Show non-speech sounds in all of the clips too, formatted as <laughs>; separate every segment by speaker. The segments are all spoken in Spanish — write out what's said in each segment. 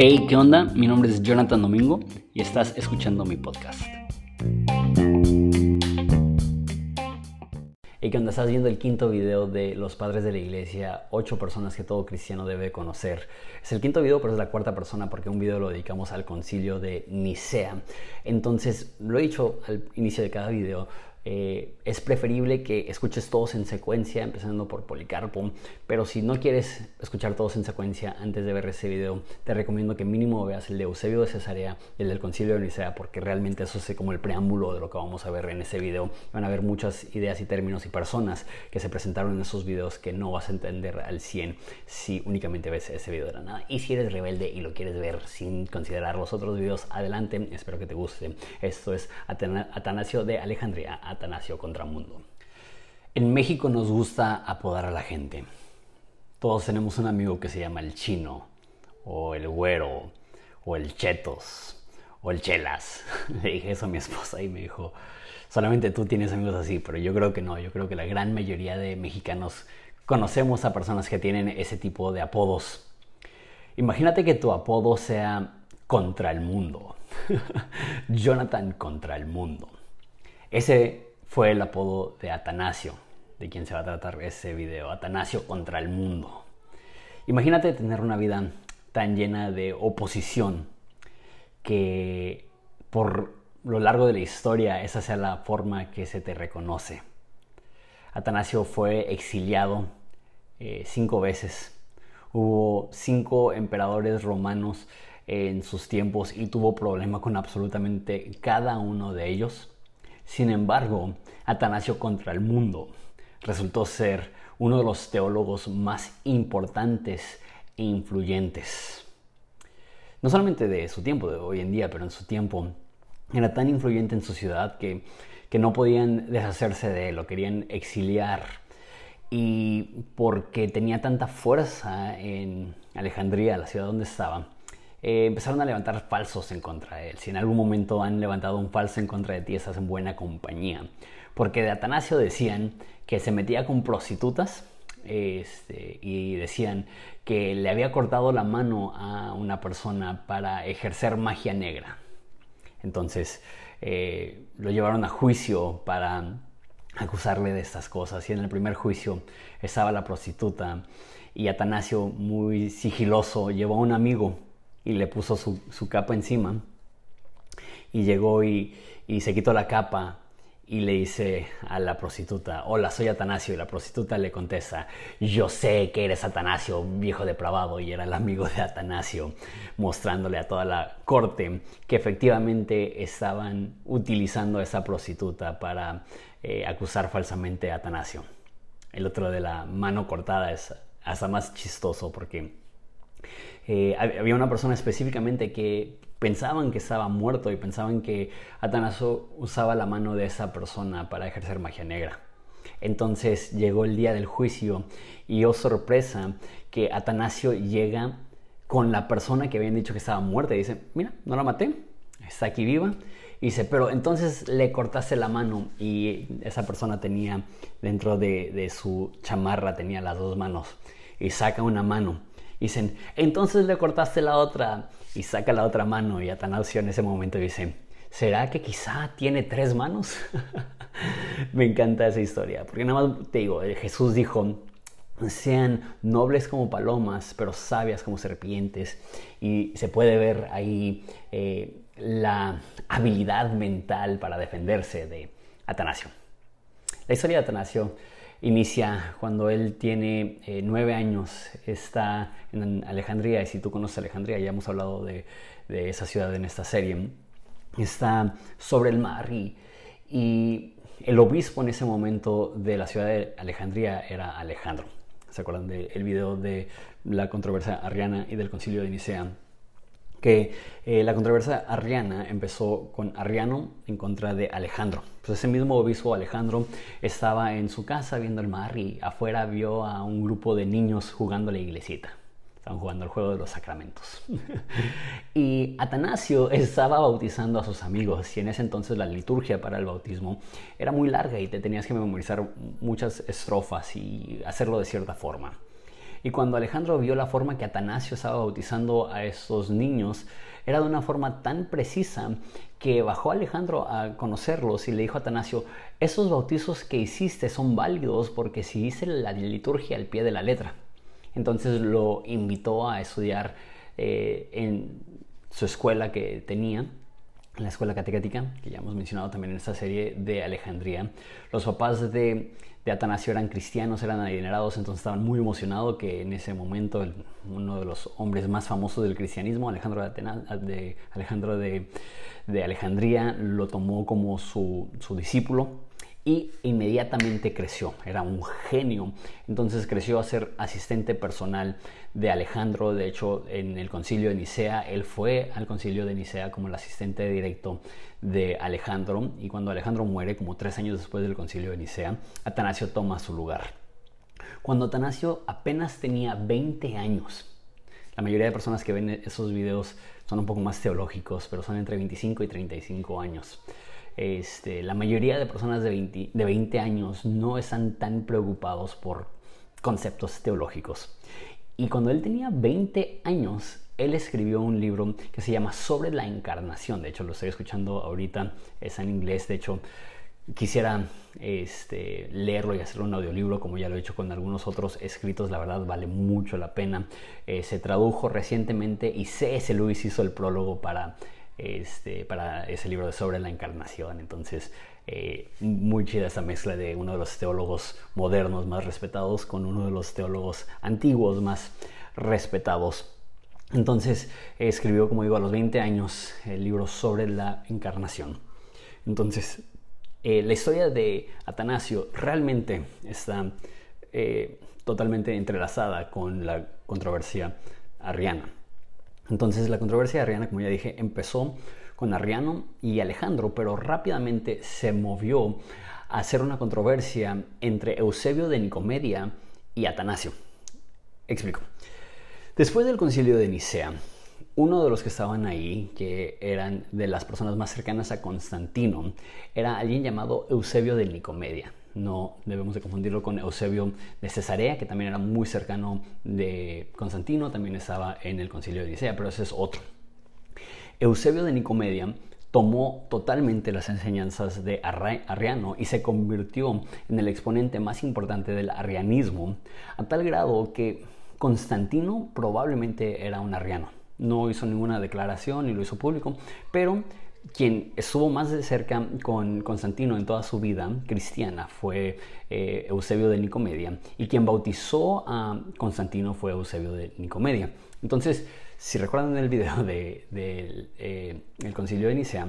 Speaker 1: Hey, ¿qué onda? Mi nombre es Jonathan Domingo y estás escuchando mi podcast. Hey, ¿qué onda? Estás viendo el quinto video de Los Padres de la Iglesia, ocho personas que todo cristiano debe conocer. Es el quinto video, pero es la cuarta persona porque un video lo dedicamos al concilio de Nicea. Entonces, lo he dicho al inicio de cada video, eh, es preferible que escuches todos en secuencia, empezando por Policarpo, pero si no quieres escuchar todos en secuencia antes de ver ese video, te recomiendo que mínimo veas el de Eusebio de Cesarea y el del Concilio de Nicea, porque realmente eso es como el preámbulo de lo que vamos a ver en ese video. Van a ver muchas ideas y términos y personas que se presentaron en esos videos que no vas a entender al 100 si únicamente ves ese video de la nada. Y si eres rebelde y lo quieres ver sin considerar los otros videos, adelante, espero que te guste. Esto es Atanasio de Alejandría Atanasio Contramundo. En México nos gusta apodar a la gente. Todos tenemos un amigo que se llama el chino, o el güero, o el chetos, o el chelas. <laughs> Le dije eso a mi esposa y me dijo, solamente tú tienes amigos así, pero yo creo que no, yo creo que la gran mayoría de mexicanos conocemos a personas que tienen ese tipo de apodos. Imagínate que tu apodo sea contra el mundo. <laughs> Jonathan contra el mundo. Ese fue el apodo de Atanasio, de quien se va a tratar ese video, Atanasio contra el mundo. Imagínate tener una vida tan llena de oposición que por lo largo de la historia esa sea la forma que se te reconoce. Atanasio fue exiliado eh, cinco veces. Hubo cinco emperadores romanos en sus tiempos y tuvo problema con absolutamente cada uno de ellos. Sin embargo, Atanasio contra el mundo resultó ser uno de los teólogos más importantes e influyentes. No solamente de su tiempo, de hoy en día, pero en su tiempo era tan influyente en su ciudad que, que no podían deshacerse de él, lo querían exiliar. Y porque tenía tanta fuerza en Alejandría, la ciudad donde estaba, eh, empezaron a levantar falsos en contra de él. Si en algún momento han levantado un falso en contra de ti, estás en buena compañía. Porque de Atanasio decían que se metía con prostitutas este, y decían que le había cortado la mano a una persona para ejercer magia negra. Entonces eh, lo llevaron a juicio para acusarle de estas cosas. Y en el primer juicio estaba la prostituta y Atanasio, muy sigiloso, llevó a un amigo y le puso su, capa encima. Y llegó y, se quitó la capa y le dice a la prostituta, hola, soy Atanasio. Y la prostituta le contesta, yo sé que eres Atanasio, viejo depravado. Y era el amigo de Atanasio, mostrándole a toda la corte que efectivamente estaban utilizando a esa prostituta para eh, acusar falsamente a Atanasio. El otro de la mano cortada es hasta más chistoso porque eh, había una persona específicamente que pensaban que estaba muerto y pensaban que Atanasio usaba la mano de esa persona para ejercer magia negra. Entonces llegó el día del juicio y oh sorpresa que Atanasio llega con la persona que habían dicho que estaba muerta y dice, mira, no la maté, está aquí viva. Y dice, pero entonces le cortaste la mano y esa persona tenía dentro de, de su chamarra, tenía las dos manos y saca una mano Dicen, entonces le cortaste la otra y saca la otra mano y Atanasio en ese momento dice, ¿será que quizá tiene tres manos? <laughs> Me encanta esa historia, porque nada más te digo, eh, Jesús dijo, sean nobles como palomas, pero sabias como serpientes. Y se puede ver ahí eh, la habilidad mental para defenderse de Atanasio. La historia de Atanasio inicia cuando él tiene eh, nueve años, está en Alejandría, y si tú conoces Alejandría, ya hemos hablado de, esa ciudad en esta serie, está sobre el mar y, el obispo en ese momento de la ciudad de Alejandría era Alejandro. ¿Se acuerdan del video de la controversia arriana y del concilio de Nicea? Que eh, la controversia arriana empezó con Arriano en contra de Alejandro. Pues ese mismo obispo Alejandro estaba en su casa viendo el mar y afuera vio a un grupo de niños jugando a la iglesita. Estaban jugando el juego de los sacramentos. <laughs> y Atanasio estaba bautizando a sus amigos y en ese entonces la liturgia para el bautismo era muy larga y te tenías que memorizar muchas estrofas y hacerlo de cierta forma. Y cuando Alejandro vio la forma que Atanasio estaba bautizando a esos niños, era de una forma tan precisa que bajó Alejandro a conocerlos y le dijo a Atanasio, esos bautizos que hiciste son válidos porque si hice la liturgia al pie de la letra. Entonces lo invitó a estudiar eh, en su escuela que tenía la escuela catequética, que ya hemos mencionado también en esta serie de Alejandría. Los papás de, de Atanasio eran cristianos, eran adinerados, entonces estaban muy emocionados que en ese momento uno de los hombres más famosos del cristianismo, Alejandro de, Alejandro de, de Alejandría, lo tomó como su, su discípulo y inmediatamente creció, era un genio. Entonces creció a ser asistente personal de Alejandro, de hecho en el concilio de Nicea, él fue al concilio de Nicea como el asistente directo de Alejandro y cuando Alejandro muere, como tres años después del concilio de Nicea, Atanasio toma su lugar. Cuando Atanasio apenas tenía 20 años, la mayoría de personas que ven esos videos son un poco más teológicos, pero son entre 25 y 35 años. Este, la mayoría de personas de 20, de 20 años no están tan preocupados por conceptos teológicos. Y cuando él tenía 20 años, él escribió un libro que se llama Sobre la Encarnación. De hecho, lo estoy escuchando ahorita, es en inglés. De hecho, quisiera este, leerlo y hacer un audiolibro, como ya lo he hecho con algunos otros escritos. La verdad, vale mucho la pena. Eh, se tradujo recientemente y C.S. Lewis hizo el prólogo para este, para ese libro de sobre la encarnación. Entonces, eh, muy chida esa mezcla de uno de los teólogos modernos más respetados con uno de los teólogos antiguos más respetados. Entonces, escribió, como digo, a los 20 años el libro sobre la encarnación. Entonces, eh, la historia de Atanasio realmente está eh, totalmente entrelazada con la controversia arriana. Entonces la controversia Arriana, como ya dije, empezó con Arriano y Alejandro, pero rápidamente se movió a hacer una controversia entre Eusebio de Nicomedia y Atanasio. Explico. Después del concilio de Nicea, uno de los que estaban ahí, que eran de las personas más cercanas a Constantino, era alguien llamado Eusebio de Nicomedia no debemos de confundirlo con Eusebio de Cesarea, que también era muy cercano de Constantino, también estaba en el concilio de Nicea, pero ese es otro. Eusebio de Nicomedia tomó totalmente las enseñanzas de Arriano y se convirtió en el exponente más importante del arrianismo, a tal grado que Constantino probablemente era un arriano. No hizo ninguna declaración ni lo hizo público, pero quien estuvo más de cerca con Constantino en toda su vida cristiana fue eh, Eusebio de Nicomedia y quien bautizó a Constantino fue Eusebio de Nicomedia. Entonces, si recuerdan el video del de, eh, concilio de Nicea,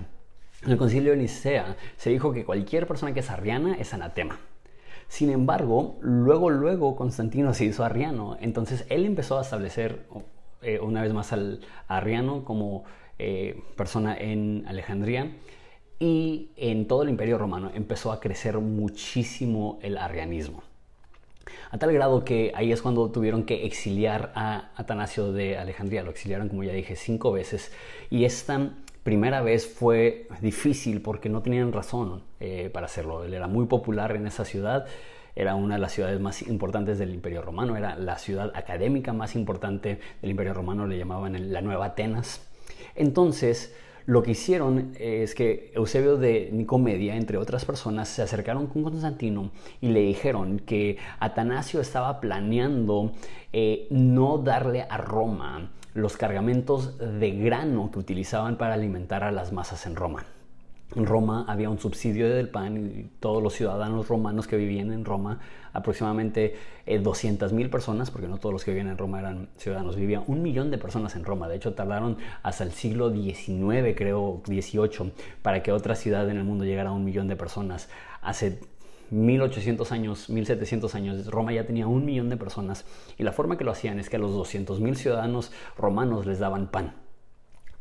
Speaker 1: en el concilio de Nicea se dijo que cualquier persona que es arriana es anatema. Sin embargo, luego, luego Constantino se hizo arriano, entonces él empezó a establecer eh, una vez más al arriano como eh, persona en Alejandría y en todo el imperio romano empezó a crecer muchísimo el arrianismo. A tal grado que ahí es cuando tuvieron que exiliar a Atanasio de Alejandría. Lo exiliaron, como ya dije, cinco veces. Y esta primera vez fue difícil porque no tenían razón eh, para hacerlo. Él era muy popular en esa ciudad. Era una de las ciudades más importantes del Imperio Romano. Era la ciudad académica más importante del Imperio Romano. Le llamaban la Nueva Atenas. Entonces, lo que hicieron es que Eusebio de Nicomedia, entre otras personas, se acercaron con Constantino y le dijeron que Atanasio estaba planeando eh, no darle a Roma los cargamentos de grano que utilizaban para alimentar a las masas en Roma. En Roma había un subsidio del pan y todos los ciudadanos romanos que vivían en Roma, aproximadamente 200 eh, mil personas, porque no todos los que vivían en Roma eran ciudadanos, vivían un millón de personas en Roma. De hecho, tardaron hasta el siglo XIX, creo, XVIII, para que otra ciudad en el mundo llegara a un millón de personas. Hace 1800 años, 1700 años, Roma ya tenía un millón de personas y la forma que lo hacían es que a los 200 mil ciudadanos romanos les daban pan.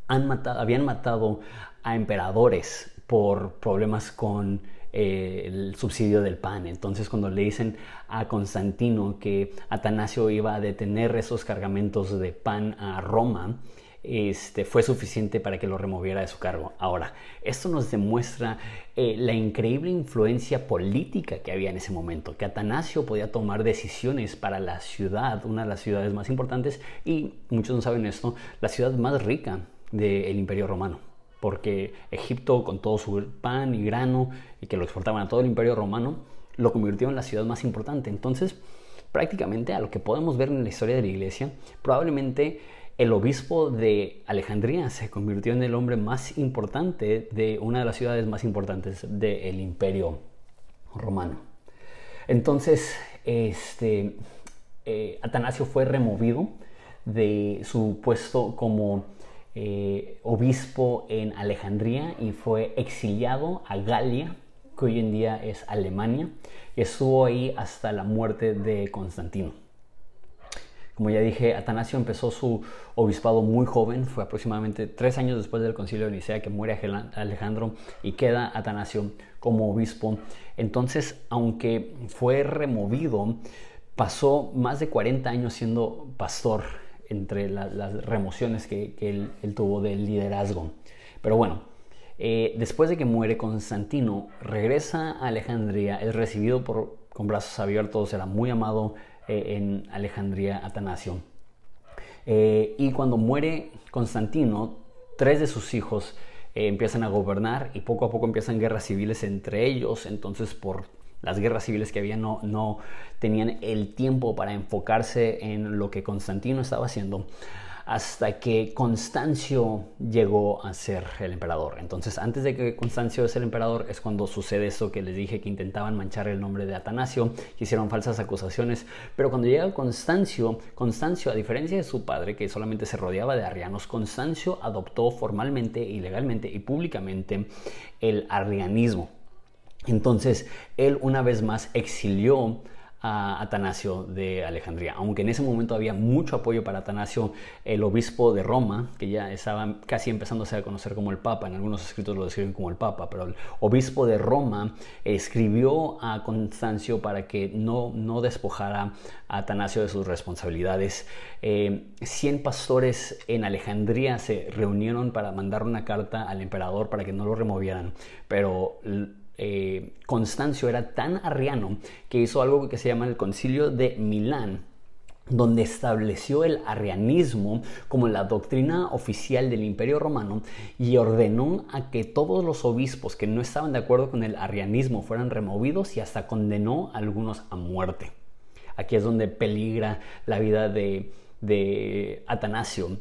Speaker 1: habían matado a emperadores por problemas con eh, el subsidio del pan. Entonces cuando le dicen a Constantino que Atanasio iba a detener esos cargamentos de pan a Roma, este, fue suficiente para que lo removiera de su cargo. Ahora, esto nos demuestra eh, la increíble influencia política que había en ese momento, que Atanasio podía tomar decisiones para la ciudad, una de las ciudades más importantes y, muchos no saben esto, la ciudad más rica del Imperio Romano porque Egipto con todo su pan y grano y que lo exportaban a todo el imperio romano, lo convirtió en la ciudad más importante. Entonces, prácticamente a lo que podemos ver en la historia de la iglesia, probablemente el obispo de Alejandría se convirtió en el hombre más importante de una de las ciudades más importantes del imperio romano. Entonces, este, eh, Atanasio fue removido de su puesto como eh, obispo en Alejandría y fue exiliado a Galia, que hoy en día es Alemania, y estuvo ahí hasta la muerte de Constantino. Como ya dije, Atanasio empezó su obispado muy joven, fue aproximadamente tres años después del concilio de Nicea que muere Alejandro y queda Atanasio como obispo. Entonces, aunque fue removido, pasó más de 40 años siendo pastor entre las remociones que, él, tuvo del liderazgo. Pero bueno, eh, después de que muere Constantino, regresa a Alejandría, es recibido por, con brazos abiertos, era muy amado eh, en Alejandría Atanasio. Eh, y cuando muere Constantino, tres de sus hijos empiezan a gobernar y poco a poco empiezan guerras civiles entre ellos, entonces por las guerras civiles que había no, no tenían el tiempo para enfocarse en lo que Constantino estaba haciendo hasta que Constancio llegó a ser el emperador. Entonces, antes de que Constancio es el emperador, es cuando sucede eso que les dije que intentaban manchar el nombre de Atanasio, que hicieron falsas acusaciones. Pero cuando llega Constancio, Constancio, a diferencia de su padre, que solamente se rodeaba de arrianos, Constancio adoptó formalmente y legalmente y públicamente el arrianismo. Entonces, él una vez más exilió a Atanasio de Alejandría, aunque en ese momento había mucho apoyo para Atanasio, el obispo de Roma, que ya estaba casi empezándose a conocer como el Papa, en algunos escritos lo describen como el Papa, pero el obispo de Roma escribió a Constancio para que no, no despojara a Atanasio de sus responsabilidades. Eh, cien pastores en Alejandría se reunieron para mandar una carta al emperador para que no lo removieran, pero eh, Constancio era tan arriano que hizo algo que se llama el concilio de Milán, donde estableció el arrianismo como la doctrina oficial del imperio romano y ordenó a que todos los obispos que no estaban de acuerdo con el arrianismo fueran removidos y hasta condenó a algunos a muerte. Aquí es donde peligra la vida de, de Atanasio,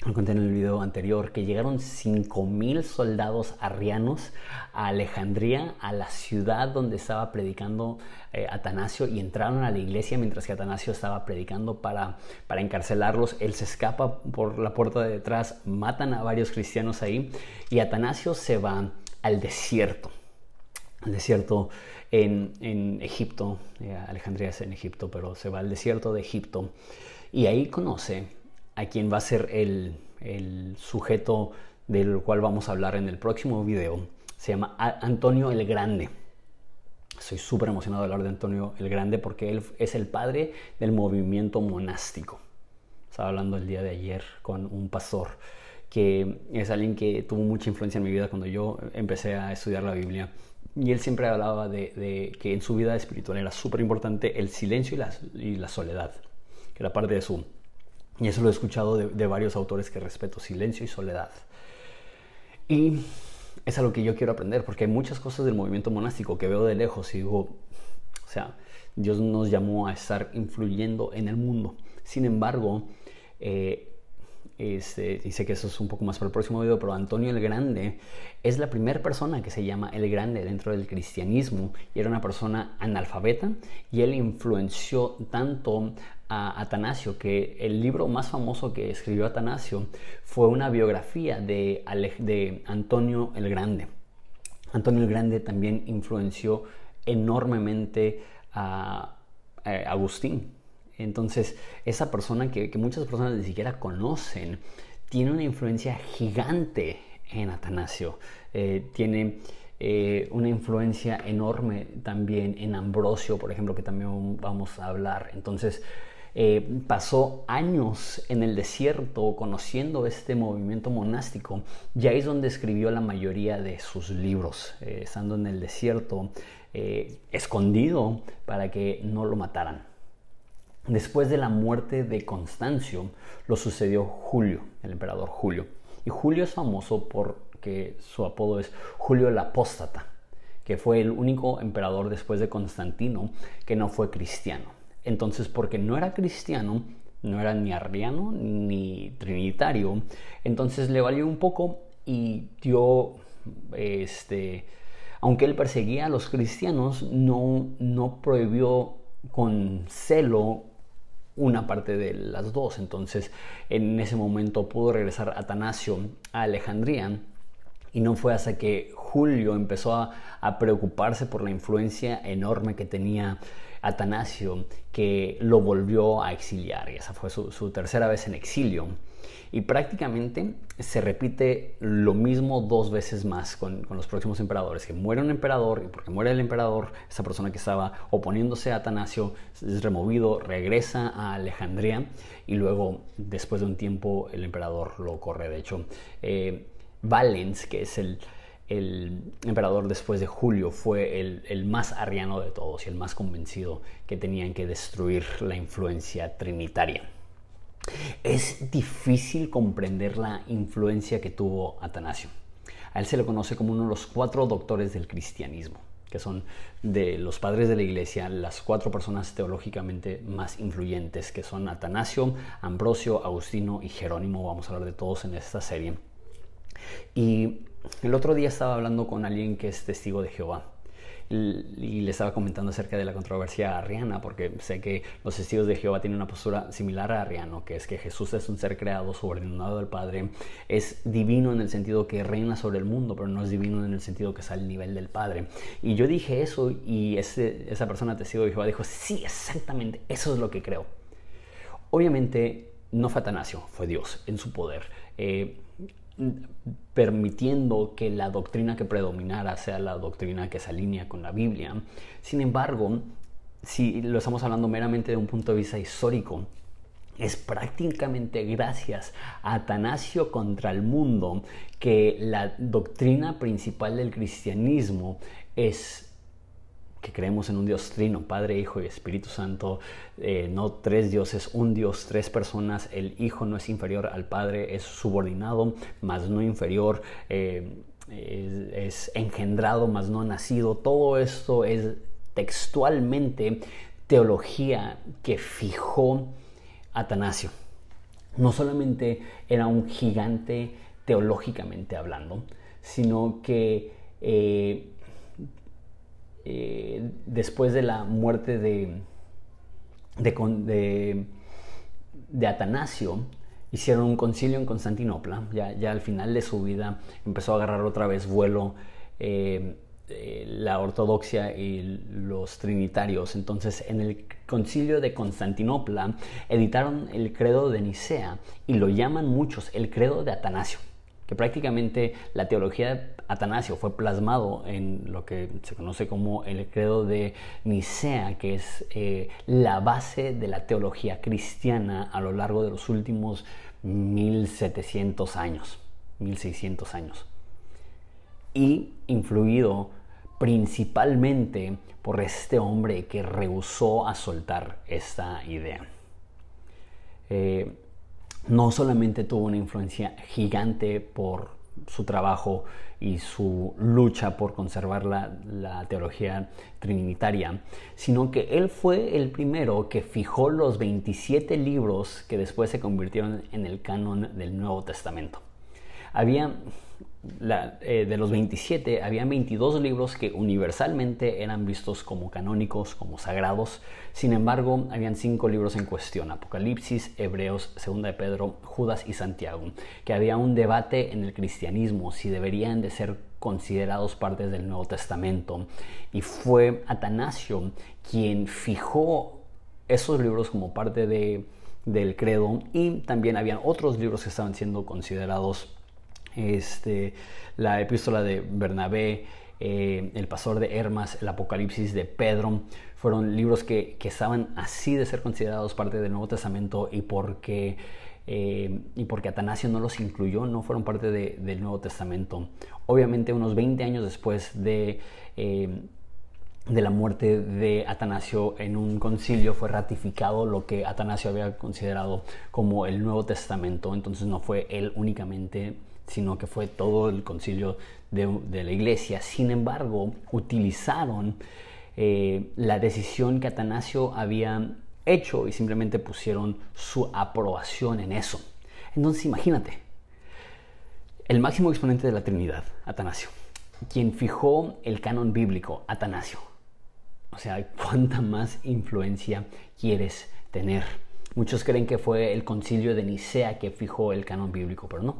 Speaker 1: lo conté en el video anterior, que llegaron 5.000 soldados arrianos a Alejandría, a la ciudad donde estaba predicando eh, Atanasio, y entraron a la iglesia mientras que Atanasio estaba predicando para, para encarcelarlos. Él se escapa por la puerta de detrás, matan a varios cristianos ahí, y Atanasio se va al desierto. Al desierto en, en Egipto, eh, Alejandría es en Egipto, pero se va al desierto de Egipto, y ahí conoce a quien va a ser el, sujeto del cual vamos a hablar en el próximo video. Se llama Antonio el Grande. Soy súper emocionado de hablar de Antonio el Grande porque él es el padre del movimiento monástico. Estaba hablando el día de ayer con un pastor que es alguien que tuvo mucha influencia en mi vida cuando yo empecé a estudiar la Biblia. Y él siempre hablaba de, que en su vida espiritual era súper importante el silencio y la, y la soledad, que era parte de su y eso lo he escuchado de, varios autores que respeto, silencio y soledad. Y es algo que yo quiero aprender, porque hay muchas cosas del movimiento monástico que veo de lejos y digo, o sea, Dios nos llamó a estar influyendo en el mundo. Sin embargo, eh, este, dice que eso es un poco más para el próximo video, pero Antonio el Grande es la primera persona que se llama el Grande dentro del cristianismo y era una persona analfabeta y él influenció tanto a Atanasio que el libro más famoso que escribió Atanasio fue una biografía de, de Antonio el Grande. Antonio el Grande también influenció enormemente a Agustín, entonces, esa persona que, muchas personas ni siquiera conocen, tiene una influencia gigante en Atanasio. Eh, tiene eh, una influencia enorme también en Ambrosio, por ejemplo, que también vamos a hablar. Entonces, eh, pasó años en el desierto conociendo este movimiento monástico y ahí es donde escribió la mayoría de sus libros, eh, estando en el desierto, eh, escondido para que no lo mataran. Después de la muerte de Constancio, lo sucedió Julio, el emperador Julio. Y Julio es famoso porque su apodo es Julio el Apóstata, que fue el único emperador después de Constantino que no fue cristiano. Entonces, porque no era cristiano, no era ni arriano ni trinitario, entonces le valió un poco y dio, este, aunque él perseguía a los cristianos, no, no prohibió con celo una parte de las dos. Entonces, en ese momento pudo regresar Atanasio a Alejandría y no fue hasta que Julio empezó a, preocuparse por la influencia enorme que tenía Atanasio que lo volvió a exiliar. Y esa fue su tercera vez en exilio. Y prácticamente se repite lo mismo dos veces más con, los próximos emperadores, que muere un emperador y porque muere el emperador, esa persona que estaba oponiéndose a Atanasio es removido, regresa a Alejandría y luego después de un tiempo el emperador lo corre. De hecho, eh, Valens, que es el, emperador después de Julio fue el, el, más arriano de todos y el más convencido que tenían que destruir la influencia trinitaria. Es difícil comprender la influencia que tuvo Atanasio. A él se le conoce como uno de los cuatro doctores del cristianismo, que son de los padres de la iglesia las cuatro personas teológicamente más influyentes, que son Atanasio, Ambrosio, Agustino y Jerónimo. Vamos a hablar de todos en esta serie. Y el otro día estaba hablando con alguien que es testigo de Jehová y le estaba comentando acerca de la controversia arriana, porque sé que los testigos de Jehová tienen una postura similar a Arriano, que es que Jesús es un ser creado, subordinado al Padre, es divino en el sentido que reina sobre el mundo, pero no es divino en el sentido que está al nivel del Padre. Y yo dije eso y esa persona testigo de Jehová dijo, sí, exactamente, eso es lo que creo. Obviamente no fue Atanasio, fue Dios en su poder. Eh, permitiendo que la doctrina que predominara sea la doctrina que se alinea con la Biblia. Sin embargo, si lo estamos hablando meramente de un punto de vista histórico, es prácticamente gracias a Atanasio contra el mundo que la doctrina principal del cristianismo es que creemos en un Dios trino, Padre, Hijo y Espíritu Santo, eh, no tres dioses, un Dios, tres personas, el Hijo no es inferior al Padre, es subordinado, más no inferior, eh, es, engendrado, más no nacido, todo esto es textualmente teología que fijó Atanasio. No solamente era un gigante teológicamente hablando, sino que eh, eh, después de la muerte de, de, de, Atanasio, hicieron un concilio en Constantinopla. Ya, ya, al final de su vida empezó a agarrar otra vez vuelo eh, eh, la ortodoxia y los trinitarios. Entonces, en el concilio de Constantinopla editaron el credo de Nicea y lo llaman muchos el credo de Atanasio que prácticamente la teología Atanasio fue plasmado en lo que se conoce como el credo de Nicea, que es eh, la base de la teología cristiana a lo largo de los últimos 1700 años, 1600 años, y influido principalmente por este hombre que rehusó a soltar esta idea. Eh, no solamente tuvo una influencia gigante por su trabajo y su lucha por conservar la, teología trinitaria, sino que él fue el primero que fijó los 27 libros que después se convirtieron en el canon del Nuevo Testamento. Había eh, de los 27, había 22 libros que universalmente eran vistos como canónicos, como sagrados. Sin embargo, habían cinco libros en cuestión, Apocalipsis, Hebreos, Segunda de Pedro, Judas y Santiago, que había un debate en el cristianismo si deberían de ser considerados partes del Nuevo Testamento. Y fue Atanasio quien fijó esos libros como parte de, del credo y también habían otros libros que estaban siendo considerados este, la epístola de Bernabé, eh, El Pastor de Hermas, El Apocalipsis de Pedro, fueron libros que, estaban así de ser considerados parte del Nuevo Testamento y porque, eh, y porque Atanasio no los incluyó, no fueron parte del Nuevo Testamento. Obviamente unos 20 años después de... Eh, de la muerte de Atanasio en un concilio fue ratificado lo que Atanasio había considerado como el Nuevo Testamento. Entonces no fue él únicamente, sino que fue todo el concilio de, la iglesia. Sin embargo, utilizaron eh, la decisión que Atanasio había hecho y simplemente pusieron su aprobación en eso. Entonces imagínate, el máximo exponente de la Trinidad, Atanasio, quien fijó el canon bíblico, Atanasio o sea, ¿cuánta más influencia quieres tener? Muchos creen que fue el concilio de Nicea que fijó el canon bíblico, pero no.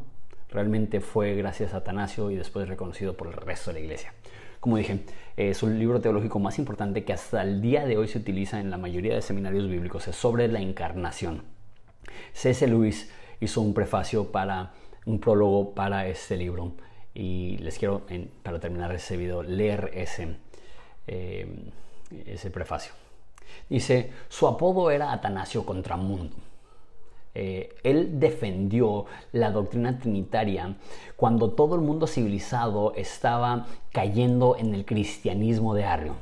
Speaker 1: Realmente fue gracias a Atanasio y después reconocido por el resto de la iglesia. Como dije, es un libro teológico más importante que hasta el día de hoy se utiliza en la mayoría de seminarios bíblicos. Es sobre la encarnación. C.S. Lewis hizo un prefacio para un prólogo para este libro y les quiero, para terminar ese video, leer ese. Eh, ese prefacio. Dice, su apodo era Atanasio Contramundo. Eh, él defendió la doctrina trinitaria cuando todo el mundo civilizado estaba cayendo en el cristianismo de Arrio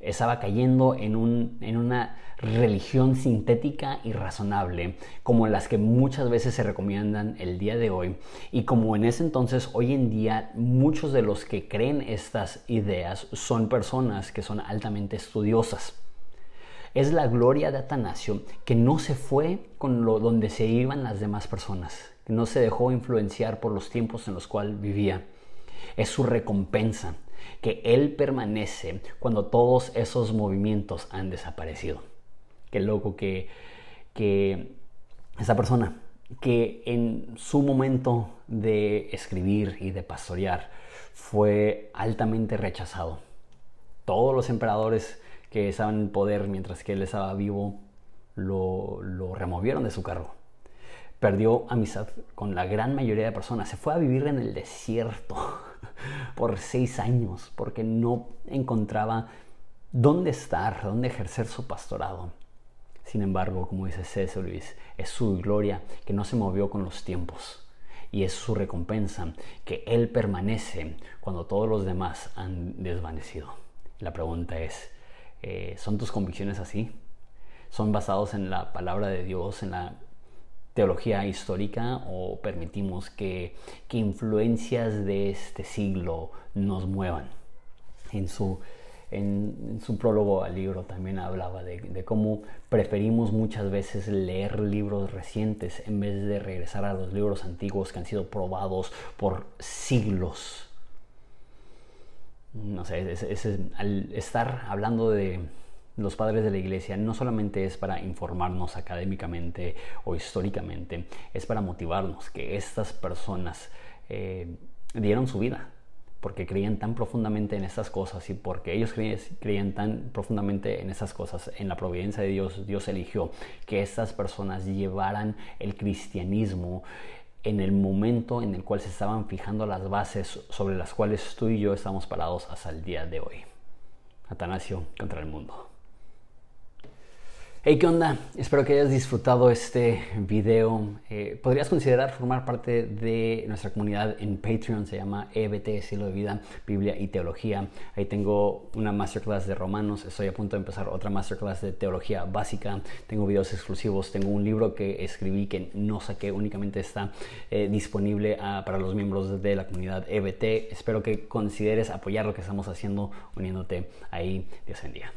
Speaker 1: estaba cayendo en, en una religión sintética y razonable, como las que muchas veces se recomiendan el día de hoy, y como en ese entonces, hoy en día, muchos de los que creen estas ideas son personas que son altamente estudiosas. Es la gloria de Atanasio que no se fue con lo donde se iban las demás personas, que no se dejó influenciar por los tiempos en los cuales vivía. Es su recompensa que Él permanece cuando todos esos movimientos han desaparecido. Qué loco que, que esa persona que en su momento de escribir y de pastorear fue altamente rechazado. Todos los emperadores que estaban en poder mientras que él estaba vivo lo, lo removieron de su cargo. Perdió amistad con la gran mayoría de personas. Se fue a vivir en el desierto <laughs> por seis años porque no encontraba dónde estar, dónde ejercer su pastorado. Sin embargo, como dice César Luis, es su gloria que no se movió con los tiempos y es su recompensa que Él permanece cuando todos los demás han desvanecido. La pregunta es, eh, ¿son tus convicciones así? ¿Son basados en la palabra de Dios, en la teología histórica o permitimos que, influencias de este siglo nos muevan. En su, en, su prólogo al libro también hablaba de, de, cómo preferimos muchas veces leer libros recientes en vez de regresar a los libros antiguos que han sido probados por siglos. No sé, al estar hablando de, los padres de la iglesia no solamente es para informarnos académicamente o históricamente, es para motivarnos que estas personas eh, dieron su vida porque creían tan profundamente en estas cosas y porque ellos creían, tan profundamente en esas cosas, en la providencia de Dios, Dios eligió que estas personas llevaran el cristianismo en el momento en el cual se estaban fijando las bases sobre las cuales tú y yo estamos parados hasta el día de hoy. Atanasio contra el mundo. Hey, ¿qué onda? Espero que hayas disfrutado este video. Eh, podrías considerar formar parte de nuestra comunidad en Patreon, se llama EBT, Estilo de Vida, Biblia y Teología. Ahí tengo una masterclass de romanos, estoy a punto de empezar otra masterclass de teología básica, tengo videos exclusivos, tengo un libro que escribí que no saqué, únicamente está eh, disponible ah, para los miembros de la comunidad EBT. Espero que consideres apoyar lo que estamos haciendo uniéndote ahí. Dios bendiga.